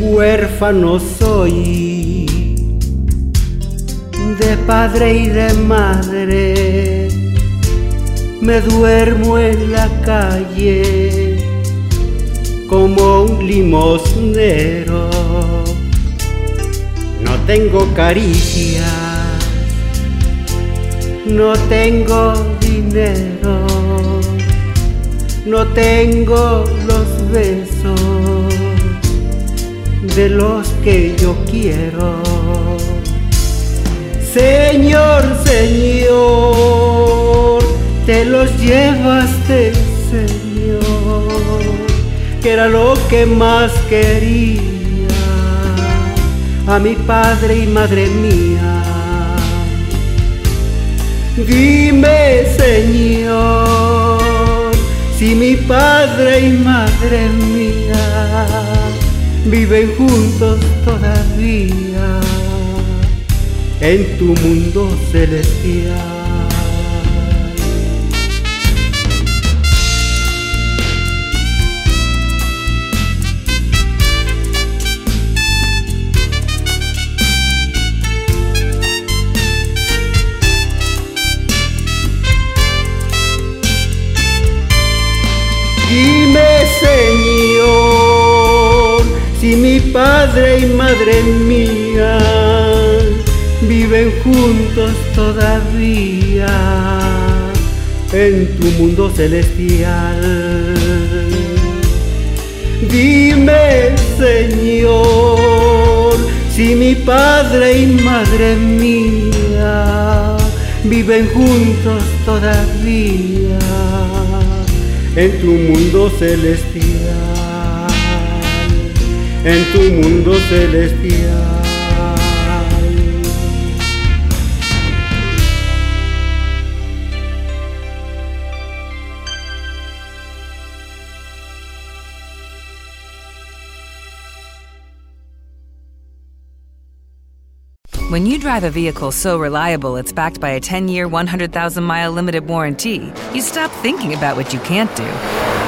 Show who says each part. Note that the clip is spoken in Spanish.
Speaker 1: Huérfano soy de padre y de madre, me duermo en la calle como un limosnero, no tengo caricias, no tengo dinero, no tengo los besos de los que yo quiero. Señor, Señor, te los llevaste, Señor, que era lo que más quería a mi padre y madre mía. Dime, Señor, si mi padre y madre mía viven juntos todavía en tu mundo celestial. Padre y madre mía viven juntos todavía en tu mundo celestial. Dime, Señor, si mi padre y madre mía viven juntos todavía en tu mundo celestial, en tu mundo celestial.
Speaker 2: When you drive a vehicle so reliable it's backed by a 10 year, 100,000 mile limited warranty, you stop thinking about what you can't do